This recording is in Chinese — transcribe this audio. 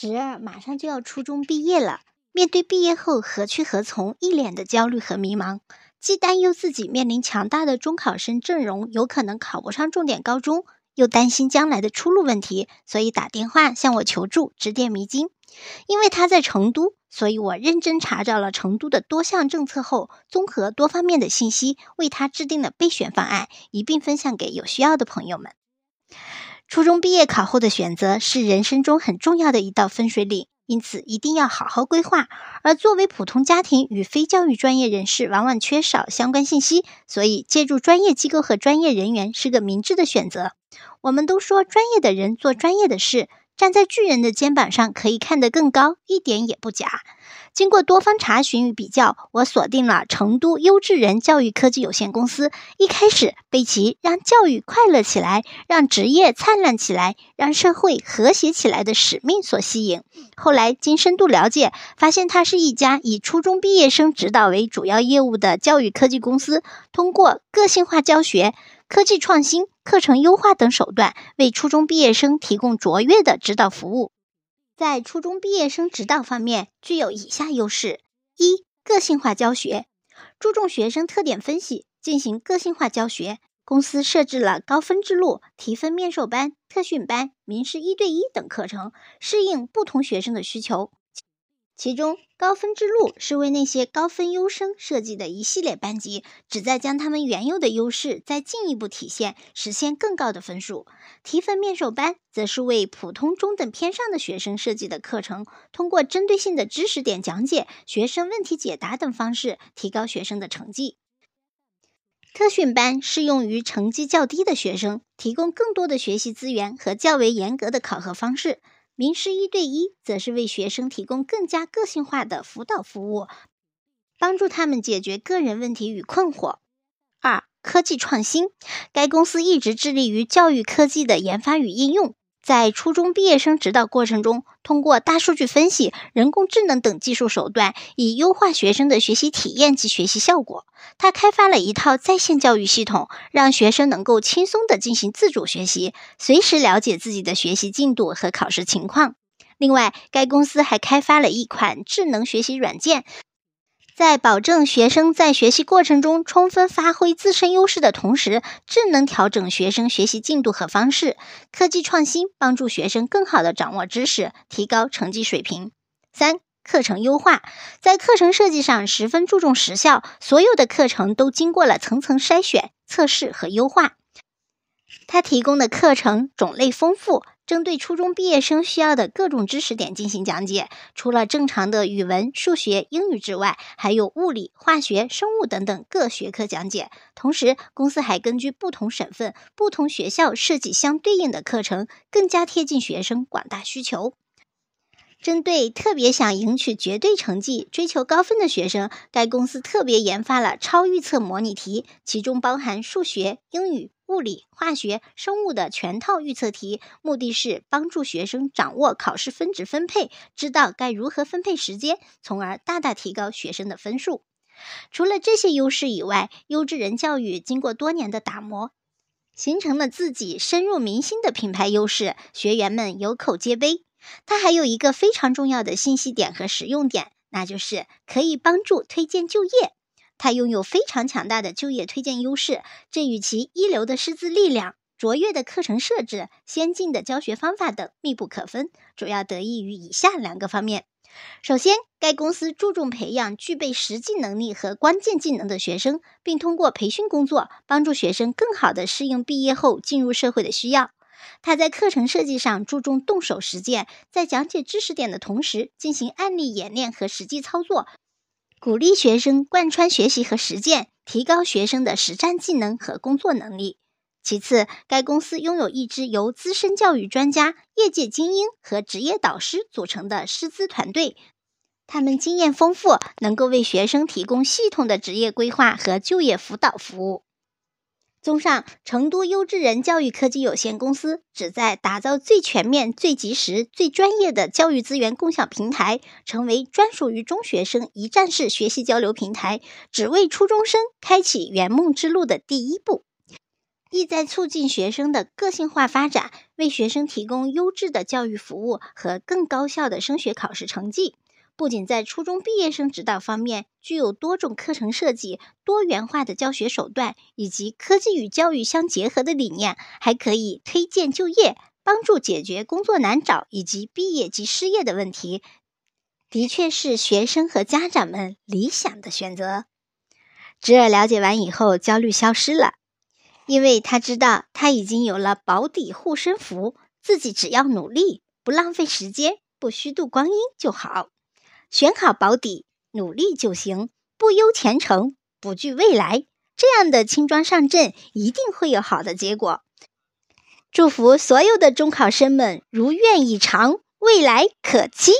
侄儿马上就要初中毕业了，面对毕业后何去何从，一脸的焦虑和迷茫，既担忧自己面临强大的中考生阵容，有可能考不上重点高中，又担心将来的出路问题，所以打电话向我求助，指点迷津。因为他在成都，所以我认真查找了成都的多项政策后，综合多方面的信息，为他制定了备选方案，一并分享给有需要的朋友们。初中毕业考后的选择是人生中很重要的一道分水岭，因此一定要好好规划。而作为普通家庭与非教育专业人士，往往缺少相关信息，所以借助专业机构和专业人员是个明智的选择。我们都说专业的人做专业的事。站在巨人的肩膀上，可以看得更高，一点也不假。经过多方查询与比较，我锁定了成都优质人教育科技有限公司。一开始被其让教育快乐起来，让职业灿烂起来，让社会和谐起来的使命所吸引。后来经深度了解，发现它是一家以初中毕业生指导为主要业务的教育科技公司，通过个性化教学。科技创新、课程优化等手段，为初中毕业生提供卓越的指导服务。在初中毕业生指导方面，具有以下优势：一、个性化教学，注重学生特点分析，进行个性化教学。公司设置了高分之路、提分面授班、特训班、名师一对一等课程，适应不同学生的需求。其中，高分之路是为那些高分优生设计的一系列班级，旨在将他们原有的优势再进一步体现，实现更高的分数。提分面授班则是为普通中等偏上的学生设计的课程，通过针对性的知识点讲解、学生问题解答等方式，提高学生的成绩。特训班适用于成绩较低的学生，提供更多的学习资源和较为严格的考核方式。名师一对一则是为学生提供更加个性化的辅导服务，帮助他们解决个人问题与困惑。二、科技创新，该公司一直致力于教育科技的研发与应用。在初中毕业生指导过程中，通过大数据分析、人工智能等技术手段，以优化学生的学习体验及学习效果。他开发了一套在线教育系统，让学生能够轻松地进行自主学习，随时了解自己的学习进度和考试情况。另外，该公司还开发了一款智能学习软件。在保证学生在学习过程中充分发挥自身优势的同时，智能调整学生学习进度和方式。科技创新帮助学生更好地掌握知识，提高成绩水平。三、课程优化，在课程设计上十分注重时效，所有的课程都经过了层层筛选、测试和优化。它提供的课程种类丰富。针对初中毕业生需要的各种知识点进行讲解，除了正常的语文、数学、英语之外，还有物理、化学、生物等等各学科讲解。同时，公司还根据不同省份、不同学校设计相对应的课程，更加贴近学生广大需求。针对特别想赢取绝对成绩、追求高分的学生，该公司特别研发了超预测模拟题，其中包含数学、英语。物理、化学、生物的全套预测题，目的是帮助学生掌握考试分值分配，知道该如何分配时间，从而大大提高学生的分数。除了这些优势以外，优质人教育经过多年的打磨，形成了自己深入民心的品牌优势，学员们有口皆碑。它还有一个非常重要的信息点和实用点，那就是可以帮助推荐就业。它拥有非常强大的就业推荐优势，这与其一流的师资力量、卓越的课程设置、先进的教学方法等密不可分，主要得益于以下两个方面。首先，该公司注重培养具备实际能力和关键技能的学生，并通过培训工作帮助学生更好地适应毕业后进入社会的需要。它在课程设计上注重动手实践，在讲解知识点的同时进行案例演练和实际操作。鼓励学生贯穿学习和实践，提高学生的实战技能和工作能力。其次，该公司拥有一支由资深教育专家、业界精英和职业导师组成的师资团队，他们经验丰富，能够为学生提供系统的职业规划和就业辅导服务。综上，成都优质人教育科技有限公司旨在打造最全面、最及时、最专业的教育资源共享平台，成为专属于中学生一站式学习交流平台，只为初中生开启圆梦之路的第一步。意在促进学生的个性化发展，为学生提供优质的教育服务和更高效的升学考试成绩。不仅在初中毕业生指导方面具有多种课程设计、多元化的教学手段以及科技与教育相结合的理念，还可以推荐就业，帮助解决工作难找以及毕业及失业的问题。的确是学生和家长们理想的选择。侄儿了解完以后，焦虑消失了，因为他知道他已经有了保底护身符，自己只要努力，不浪费时间，不虚度光阴就好。选好保底，努力就行，不忧前程，不惧未来，这样的轻装上阵，一定会有好的结果。祝福所有的中考生们如愿以偿，未来可期。